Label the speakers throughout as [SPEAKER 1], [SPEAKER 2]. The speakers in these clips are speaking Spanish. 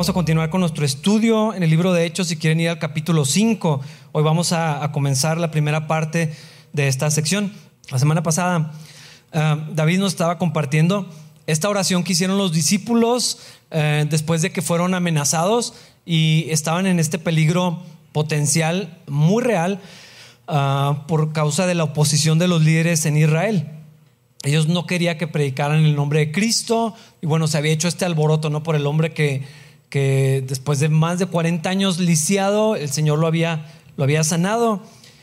[SPEAKER 1] Vamos a continuar con nuestro estudio en el libro de Hechos. Si quieren ir al capítulo 5, hoy vamos a, comenzar la primera parte de esta sección. La semana pasada, ah, David nos estaba compartiendo esta oración que hicieron los discípulos eh, después de que fueron amenazados y estaban en este peligro potencial muy real ah, por causa de la oposición de los líderes en Israel. Ellos no querían que predicaran el nombre de Cristo y bueno, se había hecho este alboroto, ¿no? Por el hombre que que después de más de 40 años lisiado, el Señor lo había, lo había sanado.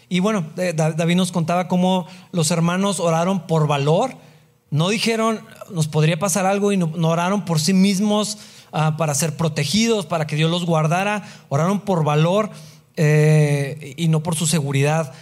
[SPEAKER 1] Y bueno, eh, David nos contaba cómo los hermanos oraron por valor, no dijeron, nos podría pasar algo y no, oraron por sí mismos ah, para ser protegidos, para que Dios los guardara, oraron por valor eh, y no por su seguridad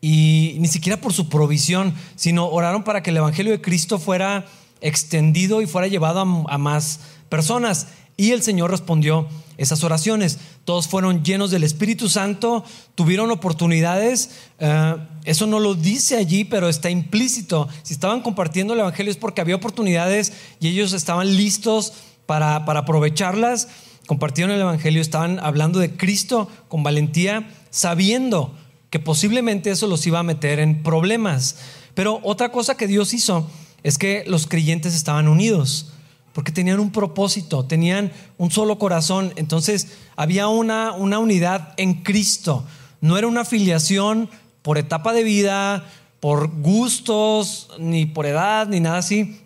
[SPEAKER 1] y ni siquiera por su provisión, sino oraron para que el Evangelio de Cristo fuera extendido y fuera llevado a más personas. Y el Señor respondió esas oraciones. Todos fueron llenos del Espíritu Santo, tuvieron oportunidades. Eh, eso no lo dice allí, pero está implícito. Si estaban compartiendo el Evangelio es porque había oportunidades y ellos estaban listos para, para aprovecharlas. Compartieron el Evangelio, estaban hablando de Cristo con valentía, sabiendo que posiblemente eso los iba a meter en problemas. Pero otra cosa que Dios hizo es que los creyentes estaban unidos porque tenían un propósito, tenían un solo corazón. Entonces había una, una unidad en Cristo. No era una afiliación por etapa de vida, por gustos, ni por edad, ni nada así.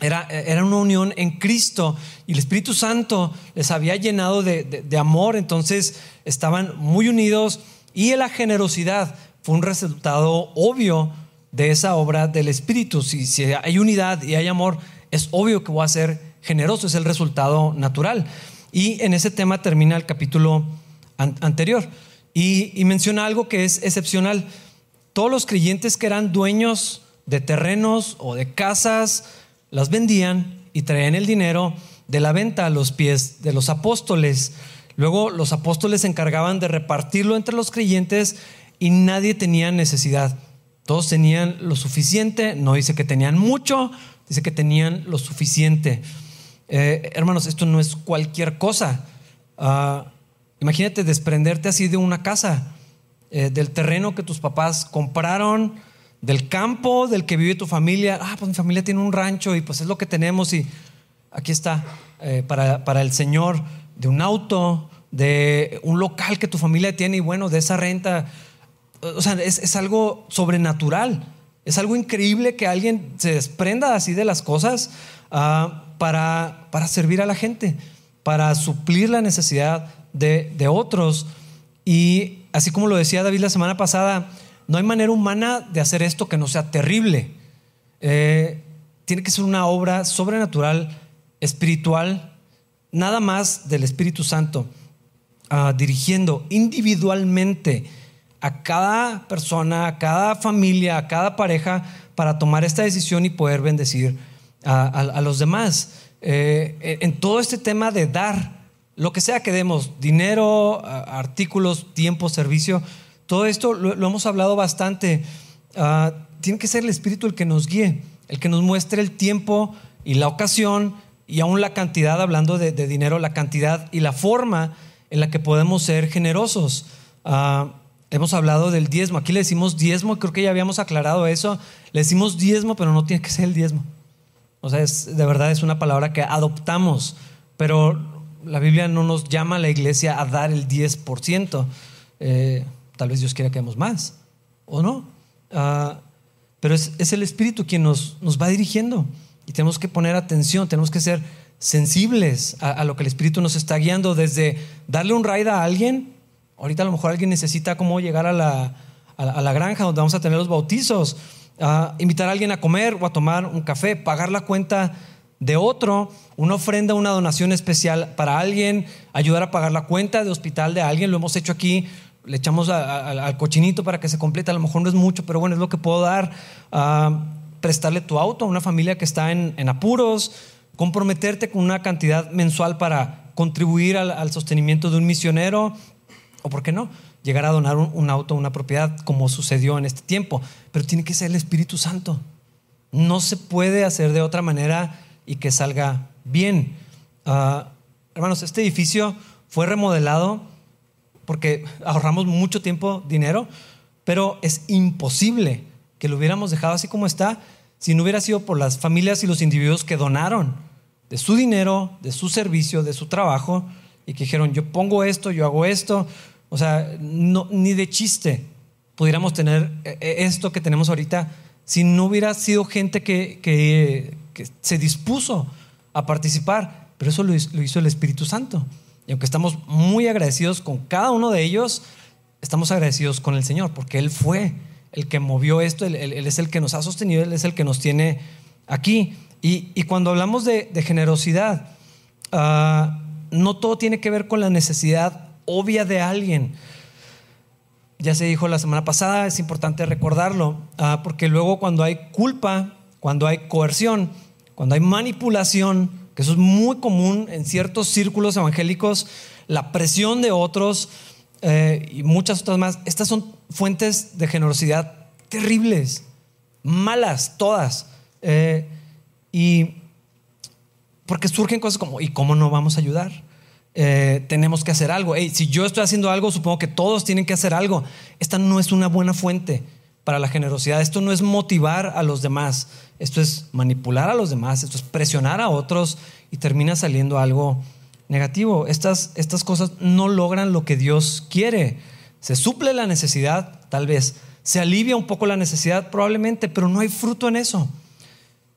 [SPEAKER 1] Era, era una unión en Cristo y el Espíritu Santo les había llenado de, de amor, entonces estaban muy unidos y la generosidad fue un resultado obvio de esa obra del Espíritu. Si, si hay unidad y hay amor, es obvio que voy a ser generoso, es el resultado natural. Y en ese tema termina el capítulo anterior. Y, menciona algo que es excepcional. Todos los creyentes que eran dueños de terrenos o de casas, las vendían y traían el dinero de la venta a los pies de los apóstoles. Luego los apóstoles se encargaban de repartirlo entre los creyentes y nadie tenía necesidad. Todos tenían lo suficiente, no dice que tenían mucho, dice que tenían lo suficiente. Eh, hermanos, esto no es cualquier cosa. Ah, imagínate desprenderte así de una casa, eh, del terreno que tus papás compraron, del campo del que vive tu familia. Ah, pues mi familia tiene un rancho y pues es lo que tenemos y aquí está, eh, para, para el Señor, de un auto, de un local que tu familia tiene y bueno, de esa renta. O sea, es, algo sobrenatural. Es algo increíble que alguien se desprenda así de las cosas. Ah, para, para servir a la gente, para suplir la necesidad de, de otros. Y así como lo decía David la semana pasada, no hay manera humana de hacer esto que no sea terrible. Eh, tiene que ser una obra sobrenatural, espiritual, nada más del Espíritu Santo, ah, dirigiendo individualmente a cada persona, a cada familia, a cada pareja para tomar esta decisión y poder bendecir a, los demás. Eh, en todo este tema de dar, lo que sea que demos, dinero, artículos, tiempo, servicio, todo esto lo, hemos hablado bastante. Ah, tiene que ser el Espíritu el que nos guíe, el que nos muestre el tiempo y la ocasión y aún la cantidad, hablando de, dinero, la cantidad y la forma en la que podemos ser generosos. Ah, hemos hablado del diezmo. Aquí le decimos diezmo, creo que ya habíamos aclarado eso. Le decimos diezmo, pero no tiene que ser el diezmo. O sea, es, de verdad es una palabra que adoptamos, pero la Biblia no nos llama a la iglesia a dar el 10%. Eh, tal vez Dios quiera que demos más, ¿o no? Ah, pero es, el Espíritu quien nos, nos va dirigiendo y tenemos que poner atención, tenemos que ser sensibles a, lo que el Espíritu nos está guiando, desde darle un raid a alguien, ahorita a lo mejor alguien necesita cómo llegar a la, a la granja donde vamos a tener los bautizos, invitar a alguien a comer o a tomar un café, pagar la cuenta de otro, una ofrenda, una donación especial para alguien, ayudar a pagar la cuenta de hospital de alguien, lo hemos hecho aquí, le echamos al cochinito para que se complete, a lo mejor no es mucho, pero bueno, es lo que puedo dar, prestarle tu auto a una familia que está en, apuros, comprometerte con una cantidad mensual para contribuir al sostenimiento de un misionero, o por qué no, llegar a donar un, auto, una propiedad, como sucedió en este tiempo. Pero tiene que ser el Espíritu Santo. No se puede hacer de otra manera y que salga bien. Ah, hermanos, este edificio fue remodelado porque ahorramos mucho tiempo, dinero, pero es imposible que lo hubiéramos dejado así como está si no hubiera sido por las familias y los individuos que donaron de su dinero, de su servicio, de su trabajo, y que dijeron, yo pongo esto, yo hago esto. O sea, no, ni de chiste pudiéramos tener eh, eh, esto que tenemos ahorita si no hubiera sido gente que, que, se dispuso a participar. Pero eso lo hizo el Espíritu Santo. Y aunque estamos muy agradecidos con cada uno de ellos, estamos agradecidos con el Señor, porque Él fue el que movió esto, Él, es el que nos ha sostenido, Él es el que nos tiene aquí. Y, cuando hablamos de, generosidad, ah, no todo tiene que ver con la necesidad obvia de alguien. Ya se dijo la semana pasada, es importante recordarlo, ah, porque luego cuando hay culpa, cuando hay coerción, cuando hay manipulación, que eso es muy común en ciertos círculos evangélicos, la presión de otros eh, y muchas otras más, estas son fuentes de generosidad terribles, malas, todas. Eh, y porque surgen cosas como, ¿y cómo no vamos a ayudar? Eh, tenemos que hacer algo. si yo estoy haciendo algo, supongo que todos tienen que hacer algo. Esta no es una buena fuente para la generosidad. Esto no es motivar a los demás. Esto es manipular a los demás. Esto es presionar a otros y termina saliendo algo negativo. Estas, estas cosas no logran lo que Dios quiere. Se suple la necesidad, tal vez. Se alivia un poco la necesidad, probablemente, pero no hay fruto en eso.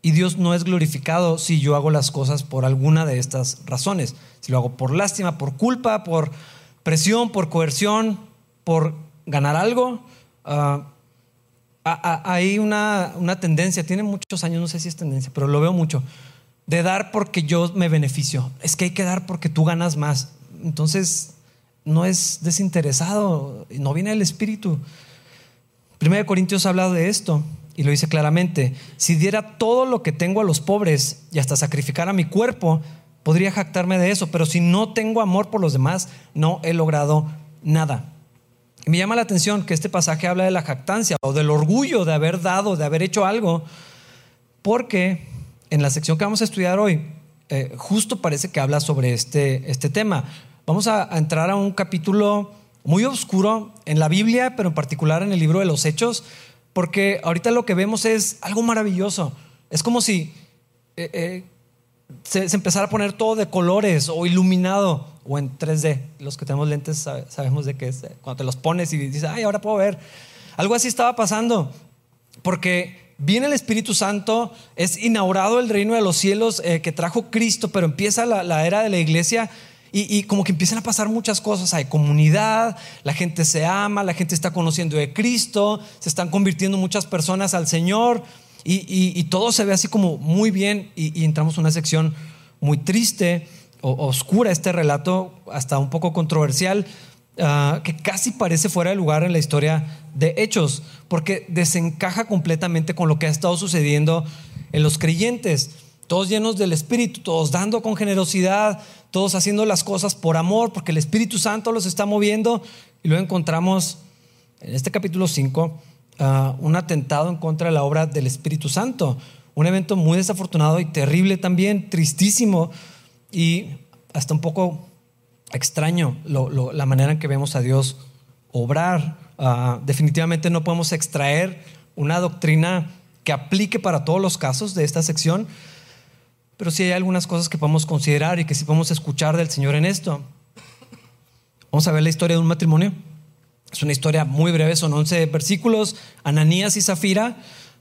[SPEAKER 1] Y Dios no es glorificado si yo hago las cosas por alguna de estas razones. Si lo hago por lástima, por culpa, por presión, por coerción, por ganar algo. Ah, hay una, una, tendencia, tiene muchos años, no sé si es tendencia, pero lo veo mucho, de dar porque yo me beneficio. Es que hay que dar porque tú ganas más. Entonces, no es desinteresado, no viene el espíritu. Primero de Corintios ha hablado de esto y lo dice claramente, si diera todo lo que tengo a los pobres y hasta sacrificara mi cuerpo, podría jactarme de eso, pero si no tengo amor por los demás, no he logrado nada. me llama la atención que este pasaje habla de la jactancia o del orgullo de haber dado, de haber hecho algo, porque en la sección que vamos a estudiar hoy, eh, justo parece que habla sobre este, este tema. Vamos a, a entrar a un capítulo muy oscuro en la Biblia, pero en particular en el libro de los Hechos, porque ahorita lo que vemos es algo maravilloso. Es como si eh, eh, se, empezara a poner todo de colores o iluminado o en 3D. Los que tenemos lentes sabemos de qué es. Eh, cuando te los pones y dices, ay, ahora puedo ver. Algo así estaba pasando. Porque viene el Espíritu Santo, es inaugurado el reino de los cielos que trajo Cristo, pero empieza la, la era de la iglesia y, como que empiezan a pasar muchas cosas. Hay comunidad, la gente se ama, la gente está conociendo de Cristo, se están convirtiendo muchas personas al Señor y, todo se ve así como muy bien y, entramos en una sección muy triste o oscura, este relato hasta un poco controversial. Ah, que casi parece fuera de lugar en la historia de Hechos, porque desencaja completamente con lo que ha estado sucediendo en los creyentes todos llenos del Espíritu, todos dando con generosidad, todos haciendo las cosas por amor, porque el Espíritu Santo los está moviendo. Y luego encontramos en este capítulo 5 ah, un atentado en contra de la obra del Espíritu Santo. Un evento muy desafortunado y terrible también, tristísimo y hasta un poco extraño la manera en que vemos a Dios obrar. Ah, definitivamente no podemos extraer una doctrina que aplique para todos los casos de esta sección, pero sí hay algunas cosas que podemos considerar y que sí podemos escuchar del Señor en esto. Vamos a ver la historia de un matrimonio. Es una historia muy breve, son 11 versículos, Ananías y Zafira,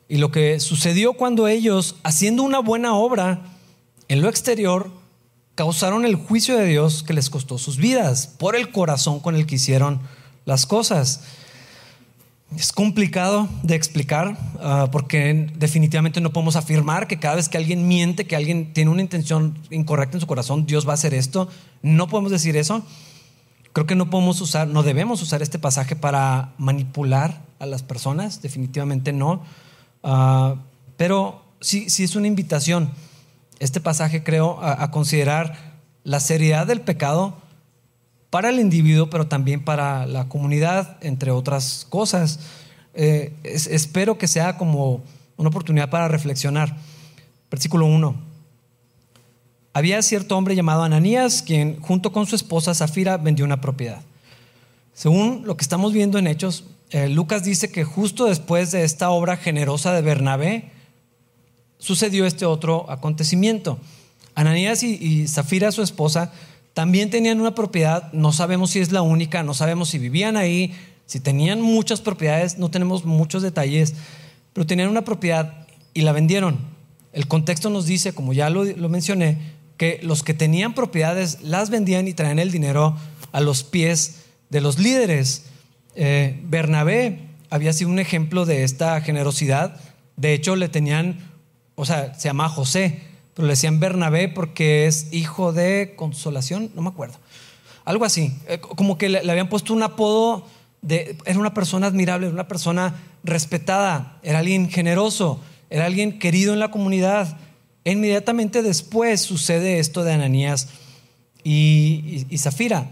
[SPEAKER 1] y lo que sucedió cuando ellos, haciendo una buena obra en lo exterior, causaron el juicio de Dios que les costó sus vidas por el corazón con el que hicieron las cosas. Es complicado de explicar ah, porque definitivamente no podemos afirmar que cada vez que alguien miente, que alguien tiene una intención incorrecta en su corazón, Dios va a hacer esto. No podemos decir eso. Creo que no podemos usar, no debemos usar este pasaje para manipular a las personas, definitivamente no. Ah, pero sí, sí es una invitación. Este pasaje creo a considerar la seriedad del pecado para el individuo, pero también para la comunidad, entre otras cosas. Eh, espero que sea como una oportunidad para reflexionar. Versículo 1. había cierto hombre llamado Ananías, quien junto con su esposa Zafira vendió una propiedad. Según lo que estamos viendo en Hechos, eh, Lucas dice que justo después de esta obra generosa de Bernabé, sucedió este otro acontecimiento. Ananías y, Zafira, su esposa, también tenían una propiedad, no sabemos si es la única, no sabemos si vivían ahí, si tenían muchas propiedades, no tenemos muchos detalles, pero tenían una propiedad y la vendieron. El contexto nos dice, como ya lo, mencioné, que los que tenían propiedades las vendían y traían el dinero a los pies de los líderes. Eh, Bernabé había sido un ejemplo de esta generosidad. De hecho, le tenían, o sea, se llama José, pero le decían Bernabé porque es hijo de consolación, no me acuerdo. Algo así, eh, como que le, habían puesto un apodo de, era una persona admirable, era una persona respetada, era alguien generoso, era alguien querido en la comunidad. inmediatamente después sucede esto de Ananías y, Zafira.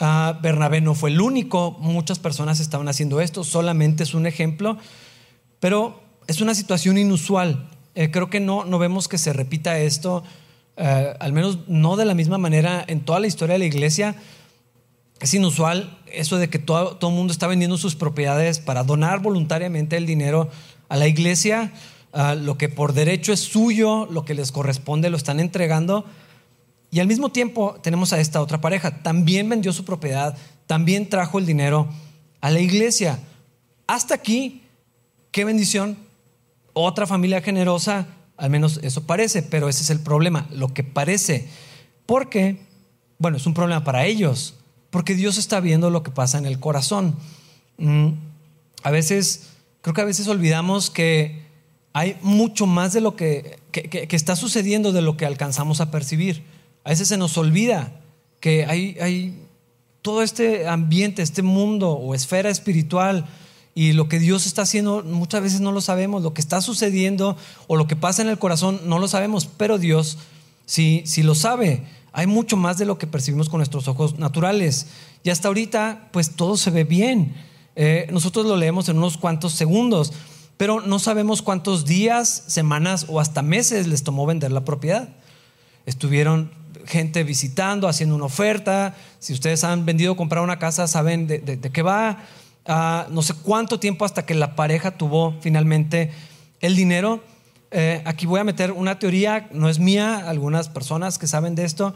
[SPEAKER 1] Ah, Bernabé no fue el único, muchas personas estaban haciendo esto, solamente es un ejemplo, pero es una situación inusual. Eh, creo que no, no vemos que se repita esto, eh, al menos no de la misma manera en toda la historia de la iglesia. Es inusual eso de que todo, todo el mundo está vendiendo sus propiedades para donar voluntariamente el dinero a la iglesia. Ah, lo que por derecho es suyo, lo que les corresponde, lo están entregando. Y al mismo tiempo tenemos a esta otra pareja. También vendió su propiedad, también trajo el dinero a la iglesia. Hasta aquí, qué bendición, otra familia generosa, al menos eso parece, pero ese es el problema, lo que parece. Porque, bueno, es un problema para ellos, porque Dios está viendo lo que pasa en el corazón. Mm, a veces, creo que a veces olvidamos que hay mucho más de lo que, que, está sucediendo de lo que alcanzamos a percibir. A veces se nos olvida que hay, hay todo este ambiente, este mundo o esfera espiritual y lo que Dios está haciendo muchas veces no lo sabemos, lo que está sucediendo o lo que pasa en el corazón no lo sabemos, pero Dios sí, lo sabe. Hay mucho más de lo que percibimos con nuestros ojos naturales. Y hasta ahorita, pues todo se ve bien. Eh, nosotros lo leemos en unos cuantos segundos, pero no sabemos cuántos días, semanas o hasta meses les tomó vender la propiedad. Estuvieron gente visitando, haciendo una oferta. Si ustedes han vendido o comprado una casa, saben de qué va no sé cuánto tiempo hasta que la pareja tuvo finalmente el dinero. Eh, aquí voy a meter una teoría, no es mía, algunas personas que saben de esto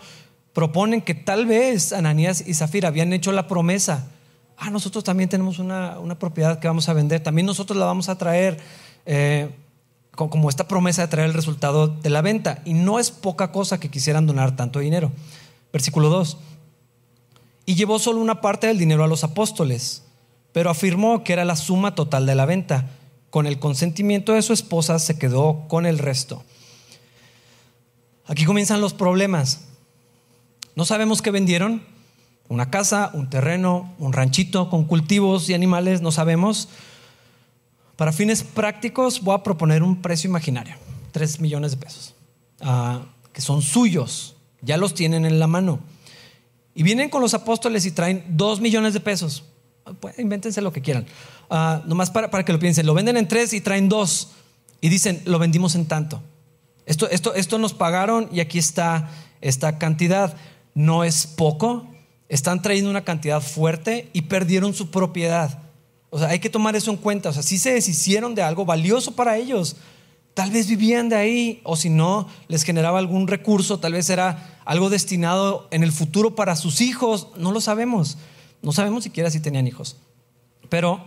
[SPEAKER 1] proponen que tal vez Ananías y Zafira habían hecho la promesa. Ah, nosotros también tenemos una, propiedad que vamos a vender, también nosotros la vamos a traer eh, como esta promesa de traer el resultado de la venta. Y no es poca cosa que quisieran donar tanto dinero. Versículo 2. Y llevó solo una parte del dinero a los apóstoles pero afirmó que era la suma total de la venta. Con el consentimiento de su esposa se quedó con el resto. Aquí comienzan los problemas. No sabemos qué vendieron. Una casa, un terreno, un ranchito con cultivos y animales, no sabemos. Para fines prácticos voy a proponer un precio imaginario, 3 millones de pesos, ah, que son suyos, ya los tienen en la mano. Y vienen con los apóstoles y traen 2 millones de pesos. Pues, invéntense lo que quieran. Uh, nomás para, para, que lo piensen. Lo venden en tres y traen dos. Y dicen, lo vendimos en tanto. Esto, esto, esto nos pagaron y aquí está esta cantidad. No es poco. Están trayendo una cantidad fuerte y perdieron su propiedad. O sea, hay que tomar eso en cuenta. O sea, si se deshicieron de algo valioso para ellos. Tal vez vivían de ahí, o si no, les generaba algún recurso, tal vez era algo destinado en el futuro para sus hijos, no lo sabemos. No sabemos siquiera si tenían hijos, pero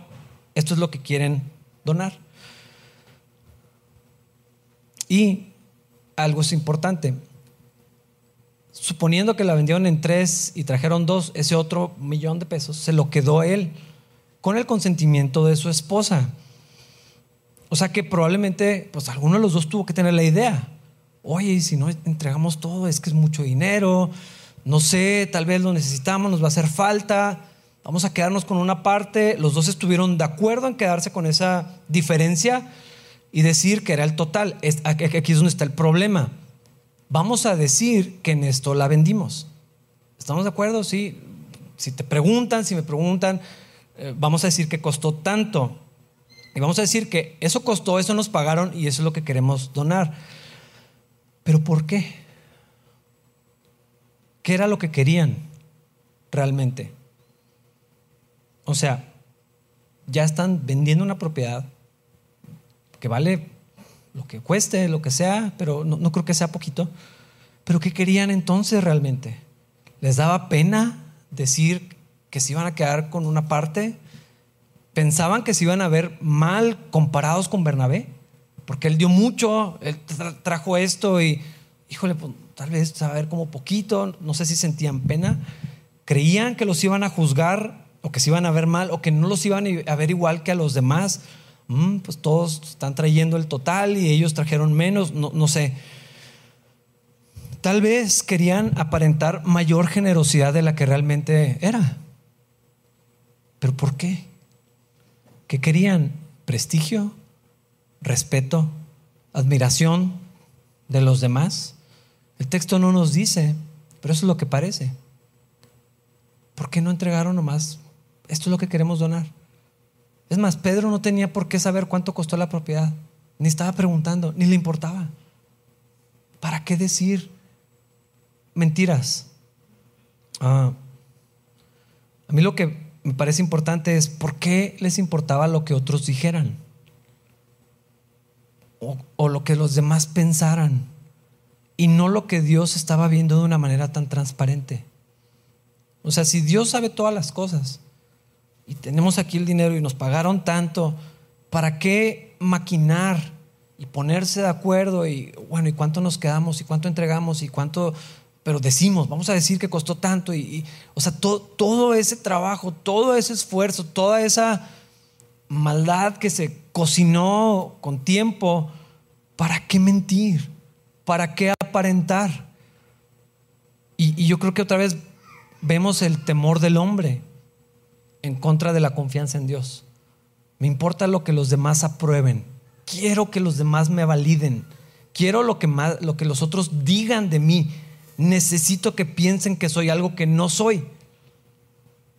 [SPEAKER 1] esto es lo que quieren donar. Y algo es importante. Suponiendo que la vendieron en tres y trajeron dos, ese otro millón de pesos se lo quedó él con el consentimiento de su esposa. O sea que probablemente, pues alguno de los dos tuvo que tener la idea. Oye, si no entregamos todo, es que es mucho dinero, no sé, tal vez lo necesitamos, nos va a hacer falta, vamos a quedarnos con una parte. Los dos estuvieron de acuerdo en quedarse con esa diferencia y decir que era el total. Aquí es donde está el problema. Vamos a decir que en esto la vendimos. ¿Estamos de acuerdo? Sí. Si te preguntan, si me preguntan, eh, vamos a decir que costó tanto. Y vamos a decir que eso costó, eso nos pagaron y eso es lo que queremos donar. Pero ¿por qué? ¿Qué era lo que querían realmente? O sea, ya están vendiendo una propiedad que vale lo que cueste, lo que sea, pero no, no creo que sea poquito. Pero ¿qué querían entonces realmente? ¿Les daba pena decir que se iban a quedar con una parte? ¿Pensaban que se iban a ver mal comparados con Bernabé? Porque él dio mucho, él trajo esto y, híjole, pues, tal vez a ver como poquito, no sé si sentían pena. ¿Creían que los iban a juzgar o que se iban a ver mal o que no los iban a ver igual que a los demás? Mm, pues todos están trayendo el total y ellos trajeron menos, no, no sé. Tal vez querían aparentar mayor generosidad de la que realmente era. ¿Pero por qué? ¿Qué querían? ¿Prestigio? ¿Respeto? ¿Admiración de los demás? El texto no nos dice, pero eso es lo que parece. ¿Por qué no entregaron nomás? Esto es lo que queremos donar. Es más, Pedro no tenía por qué saber cuánto costó la propiedad, ni estaba preguntando, ni le importaba. ¿Para qué decir mentiras? Ah, a mí lo que me parece importante es por qué les importaba lo que otros dijeran o, o lo que los demás pensaran y no lo que Dios estaba viendo de una manera tan transparente. O sea, si Dios sabe todas las cosas, y tenemos aquí el dinero y nos pagaron tanto, ¿para qué maquinar y ponerse de acuerdo y bueno, ¿y cuánto nos quedamos y cuánto entregamos y cuánto pero decimos, vamos a decir que costó tanto y, o sea, todo ese trabajo, todo ese esfuerzo, toda esa maldad que se cocinó con tiempo, ¿para qué mentir? ¿Para qué aparentar? y yo creo que otra vez vemos el temor del hombre en contra de la confianza en Dios. Me importa lo que los demás aprueben. Quiero que los demás me validen. Quiero lo que, lo que los otros digan de mí. Necesito que piensen que soy algo que no soy.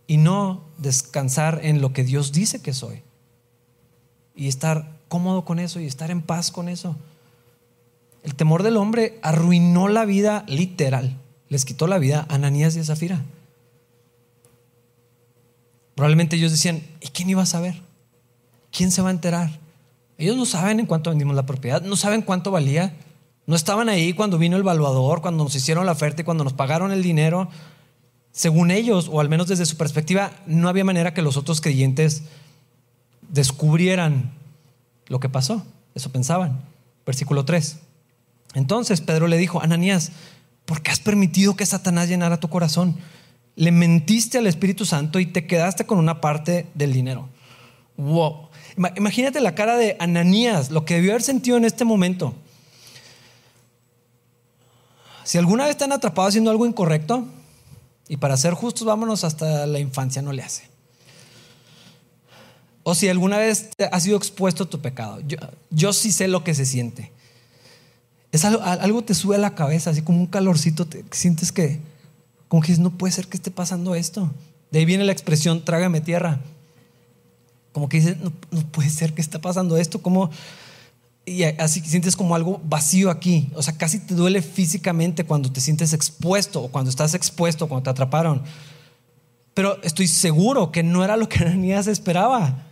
[SPEAKER 1] Y no descansar en lo que Dios dice que soy. Y estar cómodo con eso y estar en paz con eso. El temor del hombre arruinó la vida literal. Les quitó la vida a Ananías y a Zafira. Probablemente ellos decían, ¿y quién iba a saber? ¿Quién se va a enterar? Ellos no saben en cuánto vendimos la propiedad, no saben cuánto valía. No estaban ahí cuando vino el evaluador, cuando nos hicieron la oferta y cuando nos pagaron el dinero. Según ellos, o al menos desde su perspectiva, no había manera que los otros creyentes descubrieran lo que pasó. Eso pensaban. Versículo 3. Entonces Pedro le dijo, Ananías, ¿por qué has permitido que Satanás llenara tu corazón? le mentiste al Espíritu Santo y te quedaste con una parte del dinero. Wow. Imagínate la cara de Ananías, lo que debió haber sentido en este momento. Si alguna vez están atrapados haciendo algo incorrecto, y para ser justos, vámonos hasta la infancia, no le hace. O si alguna vez has sido expuesto a tu pecado, yo sí sé lo que se siente. Es algo, algo te sube a la cabeza, así como un calorcito, te sientes que, como que dices, no puede ser que esté pasando esto. De ahí viene la expresión, trágame tierra. Como que dices, no, puede ser que esté pasando esto. Como, y así sientes como algo vacío aquí. O sea, casi te duele físicamente cuando te sientes expuesto o cuando estás expuesto, cuando te atraparon. Pero estoy seguro que no era lo que Ananías esperaba.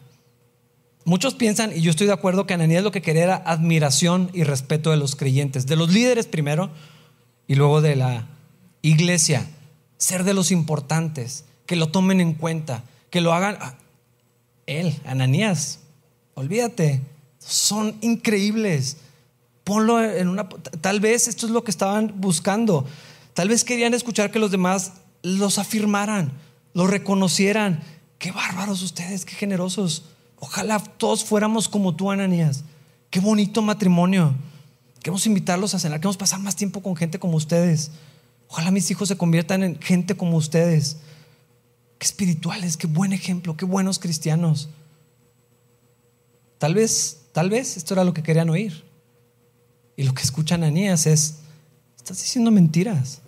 [SPEAKER 1] Muchos piensan, y yo estoy de acuerdo, que Ananías lo que quería era admiración y respeto de los creyentes, de los líderes primero y luego de la iglesia ser de los importantes, que lo tomen en cuenta, que lo hagan. Ah, él, Ananías, olvídate, son increíbles. Ponlo en una... Tal vez esto es lo que estaban buscando. Tal vez querían escuchar que los demás los afirmaran, los reconocieran. Qué bárbaros ustedes, qué generosos. Ojalá todos fuéramos como tú, Ananías. Qué bonito matrimonio. Queremos invitarlos a cenar, queremos pasar más tiempo con gente como ustedes. Ojalá mis hijos se conviertan en gente como ustedes. Qué espirituales, qué buen ejemplo, qué buenos cristianos. Tal vez, tal vez esto era lo que querían oír. Y lo que escuchan Anías es, estás diciendo mentiras.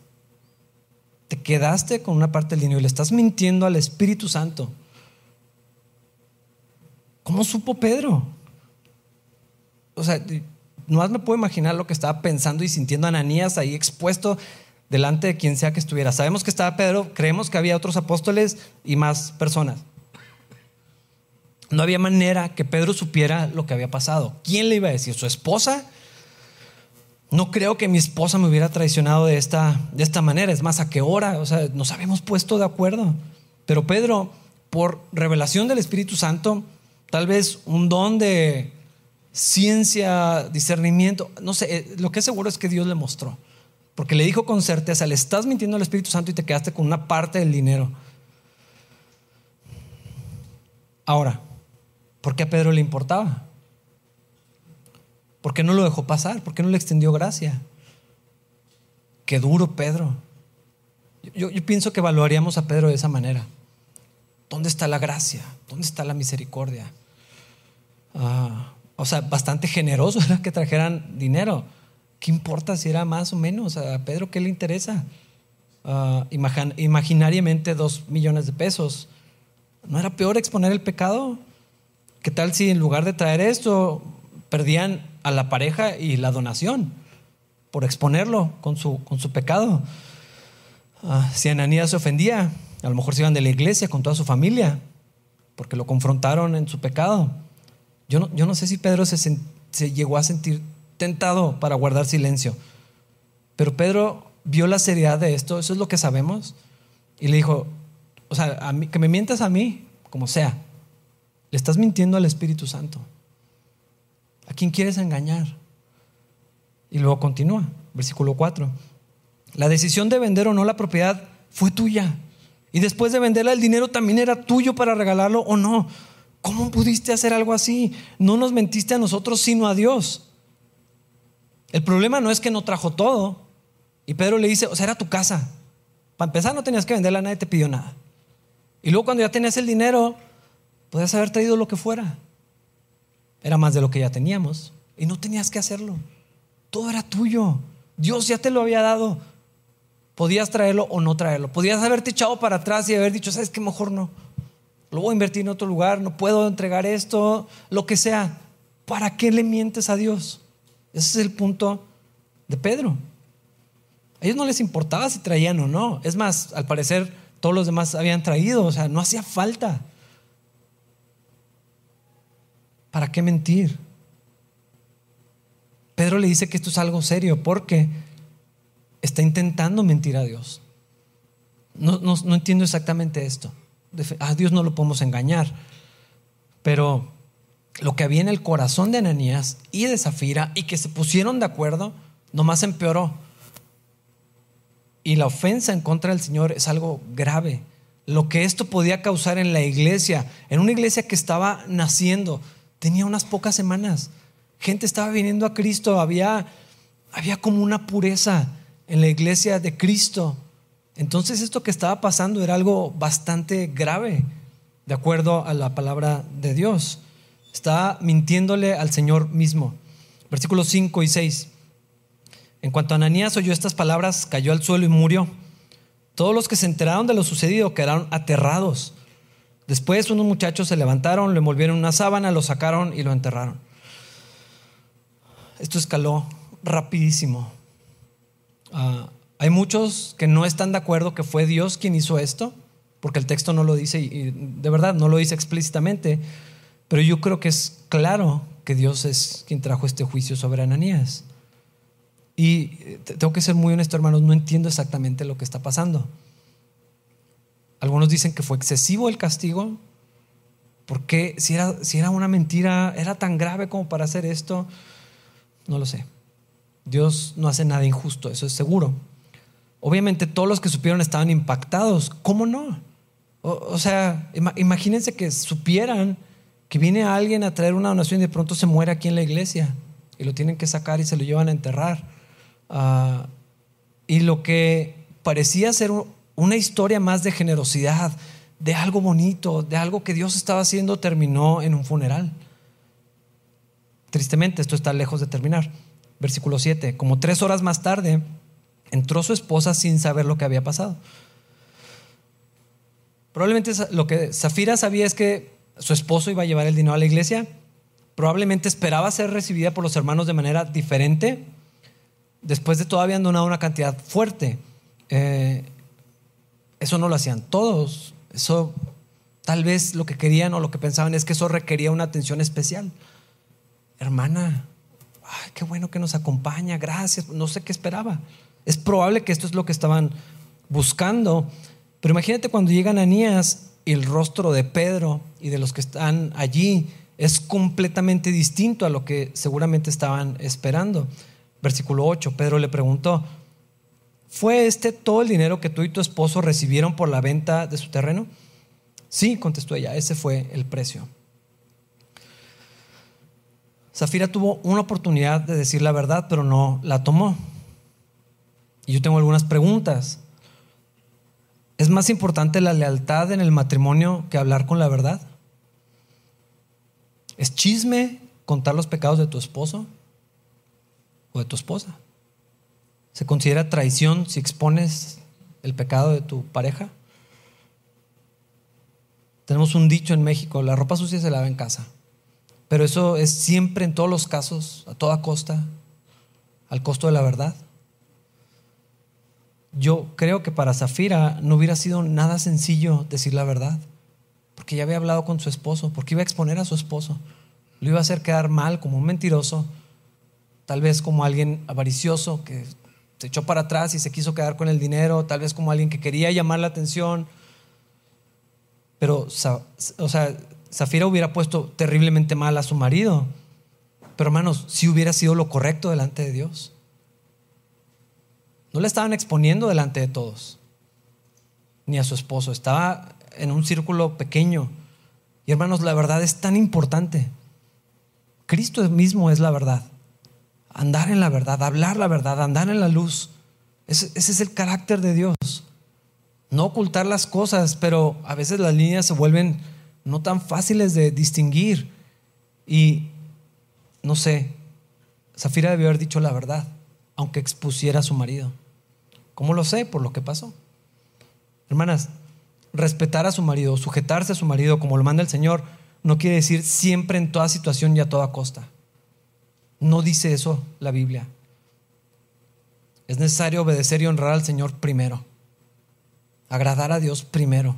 [SPEAKER 1] Te quedaste con una parte del dinero y le estás mintiendo al Espíritu Santo. ¿Cómo supo Pedro? O sea, más me puedo imaginar lo que estaba pensando y sintiendo Ananías ahí expuesto delante de quien sea que estuviera. Sabemos que estaba Pedro, creemos que había otros apóstoles y más personas. No había manera que Pedro supiera lo que había pasado. ¿Quién le iba a decir? ¿Su esposa? No creo que mi esposa me hubiera traicionado de esta, de esta manera. Es más, ¿a qué hora? O sea, nos habíamos puesto de acuerdo. Pero Pedro, por revelación del Espíritu Santo, tal vez un don de ciencia, discernimiento, no sé, eh, lo que es seguro es que Dios le mostró. Porque le dijo con certeza, le estás mintiendo al Espíritu Santo y te quedaste con una parte del dinero. Ahora, ¿por qué a Pedro le importaba? ¿Por qué no lo dejó pasar? ¿Por qué no le extendió gracia? Qué duro Pedro. Yo, pienso que evaluaríamos a Pedro de esa manera. ¿Dónde está la gracia? ¿Dónde está la misericordia? Ah, o sea, bastante generoso era que trajeran dinero. ¿Qué importa si era más o menos? A Pedro, ¿qué le interesa? Ah, imaginariamente dos millones de pesos. ¿No era peor exponer el pecado? ¿Qué tal si en lugar de traer esto perdían a la pareja y la donación por exponerlo con su, pecado? Ah, si Ananías se ofendía, a lo mejor se iban de la iglesia con toda su familia porque lo confrontaron en su pecado. Yo no, yo no sé si Pedro se, se llegó a sentir tentado para guardar silencio. Pero Pedro vio la seriedad de esto, eso es lo que sabemos, y le dijo, o sea, a mí, que me mientas a mí, como sea, le estás mintiendo al Espíritu Santo. ¿A quién quieres engañar? Y luego continúa, versículo 4. La decisión de vender o no la propiedad fue tuya. Y después de venderla, el dinero también era tuyo para regalarlo o no. ¿Cómo pudiste hacer algo así? No nos mentiste a nosotros, sino a Dios. El problema no es que no trajo todo. Y Pedro le dice, o sea, era tu casa. Para empezar, no tenías que venderla, nadie te pidió nada. Y luego cuando ya tenías el dinero, podías haber traído lo que fuera. Era más de lo que ya teníamos. Y no tenías que hacerlo. Todo era tuyo. Dios ya te lo había dado. Podías traerlo o no traerlo. Podías haberte echado para atrás y haber dicho, ¿sabes qué? Mejor no. Lo voy a invertir en otro lugar, no puedo entregar esto, lo que sea. ¿Para qué le mientes a Dios? Ese es el punto de Pedro. A ellos no les importaba si traían o no. Es más, al parecer todos los demás habían traído, o sea, no hacía falta. ¿Para qué mentir? Pedro le dice que esto es algo serio porque está intentando mentir a Dios. No, no entiendo exactamente esto. A Dios no lo podemos engañar. Pero lo que había en el corazón de Ananías y de Zafira y que se pusieron de acuerdo, nomás empeoró. Y la ofensa en contra del Señor es algo grave. Lo que esto podía causar en la iglesia, en una iglesia que estaba naciendo, tenía unas pocas semanas. Gente estaba viniendo a Cristo, había, había como una pureza en la iglesia de Cristo. Entonces esto que estaba pasando era algo bastante grave, de acuerdo a la palabra de Dios. Está mintiéndole al Señor mismo. Versículos 5 y 6. En cuanto Ananías oyó estas palabras, cayó al suelo y murió. Todos los que se enteraron de lo sucedido quedaron aterrados. Después unos muchachos se levantaron, le envolvieron una sábana, lo sacaron y lo enterraron. Esto escaló rapidísimo. Ah, hay muchos que no están de acuerdo que fue Dios quien hizo esto, porque el texto no lo dice y de verdad no lo dice explícitamente, pero yo creo que es claro que Dios es quien trajo este juicio sobre Ananías. Y eh, tengo que ser muy honesto, hermanos, no entiendo exactamente lo que está pasando. Algunos dicen que fue excesivo el castigo, porque si era, si era una mentira, era tan grave como para hacer esto, no lo sé. Dios no hace nada injusto, eso es seguro. Obviamente todos los que supieron estaban impactados, ¿cómo no? O, sea, imagínense que supieran que viene alguien a traer una donación y de pronto se muere aquí en la iglesia y lo tienen que sacar y se lo llevan a enterrar. Ah, y lo que parecía ser una historia más de generosidad, de algo bonito, de algo que Dios estaba haciendo, terminó en un funeral. Tristemente, esto está lejos de terminar. Versículo 7. Como tres horas más tarde, entró su esposa sin saber lo que había pasado. Probablemente lo que Zafira sabía es que su esposo iba a llevar el dinero a la iglesia, probablemente esperaba ser recibida por los hermanos de manera diferente, después de todavía donado una cantidad fuerte. eh, eso no lo hacían todos. Eso tal vez lo que querían o lo que pensaban es que eso requería una atención especial. Hermana, ay, qué bueno que nos acompaña, gracias. No sé qué esperaba. Es probable que esto es lo que estaban buscando. Pero imagínate cuando llegan Anías y el rostro de Pedro y de los que están allí es completamente distinto a lo que seguramente estaban esperando. Versículo 8, Pedro le preguntó, ¿fue este todo el dinero que tú y tu esposo recibieron por la venta de su terreno? Sí, contestó ella, ese fue el precio. Zafira tuvo una oportunidad de decir la verdad, pero no la tomó. Y yo tengo algunas preguntas. ¿Es más importante la lealtad en el matrimonio que hablar con la verdad? ¿Es chisme contar los pecados de tu esposo o de tu esposa? ¿Se considera traición si expones el pecado de tu pareja? Tenemos un dicho en México, la ropa sucia se lava en casa. Pero eso es siempre en todos los casos, a toda costa, al costo de la verdad. Yo creo que para Zafira no hubiera sido nada sencillo decir la verdad porque ya había hablado con su esposo, porque iba a exponer a su esposo, lo iba a hacer quedar mal como un mentiroso, tal vez como alguien avaricioso que se echó para atrás y se quiso quedar con el dinero, tal vez como alguien que quería llamar la atención. Pero, o sea, Zafira hubiera puesto terriblemente mal a su marido. Pero hermanos, si hubiera sido lo correcto delante de Dios. No le estaban exponiendo delante de todos, ni a su esposo. Estaba en un círculo pequeño. Y hermanos, la verdad es tan importante. Cristo mismo es la verdad. Andar en la verdad, hablar la verdad, andar en la luz. Ese, es el carácter de Dios. No ocultar las cosas, pero a veces las líneas se vuelven no tan fáciles de distinguir. Y no sé, Zafira debió haber dicho la verdad, aunque expusiera a su marido. ¿Cómo lo sé? Por lo que pasó. Hermanas, respetar a su marido, sujetarse a su marido como lo manda el Señor, no quiere decir siempre en toda situación y a toda costa. No dice eso la Biblia. Es necesario obedecer y honrar al Señor primero. Agradar a Dios primero.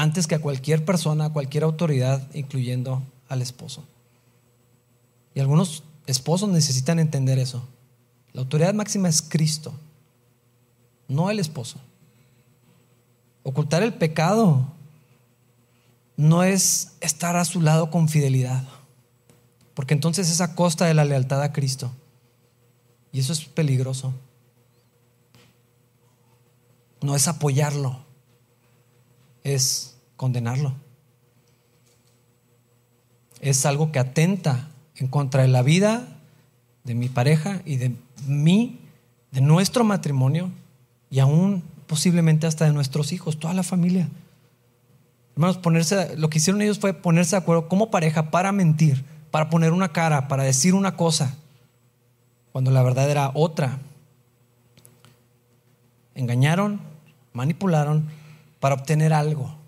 [SPEAKER 1] Antes que a cualquier persona, a cualquier autoridad, incluyendo al esposo. Y algunos esposos necesitan entender eso. La autoridad máxima es Cristo, no el esposo. Ocultar el pecado no es estar a su lado con fidelidad, porque entonces es a costa de la lealtad a Cristo. Y eso es peligroso. No es apoyarlo, es condenarlo. Es algo que atenta en contra de la vida de mi pareja y de mí, de nuestro matrimonio y aún posiblemente hasta de nuestros hijos, toda la familia. Hermanos, ponerse, lo que hicieron ellos fue ponerse de acuerdo como pareja para mentir, para poner una cara, para decir una cosa, cuando la verdad era otra. Engañaron, manipularon para obtener algo.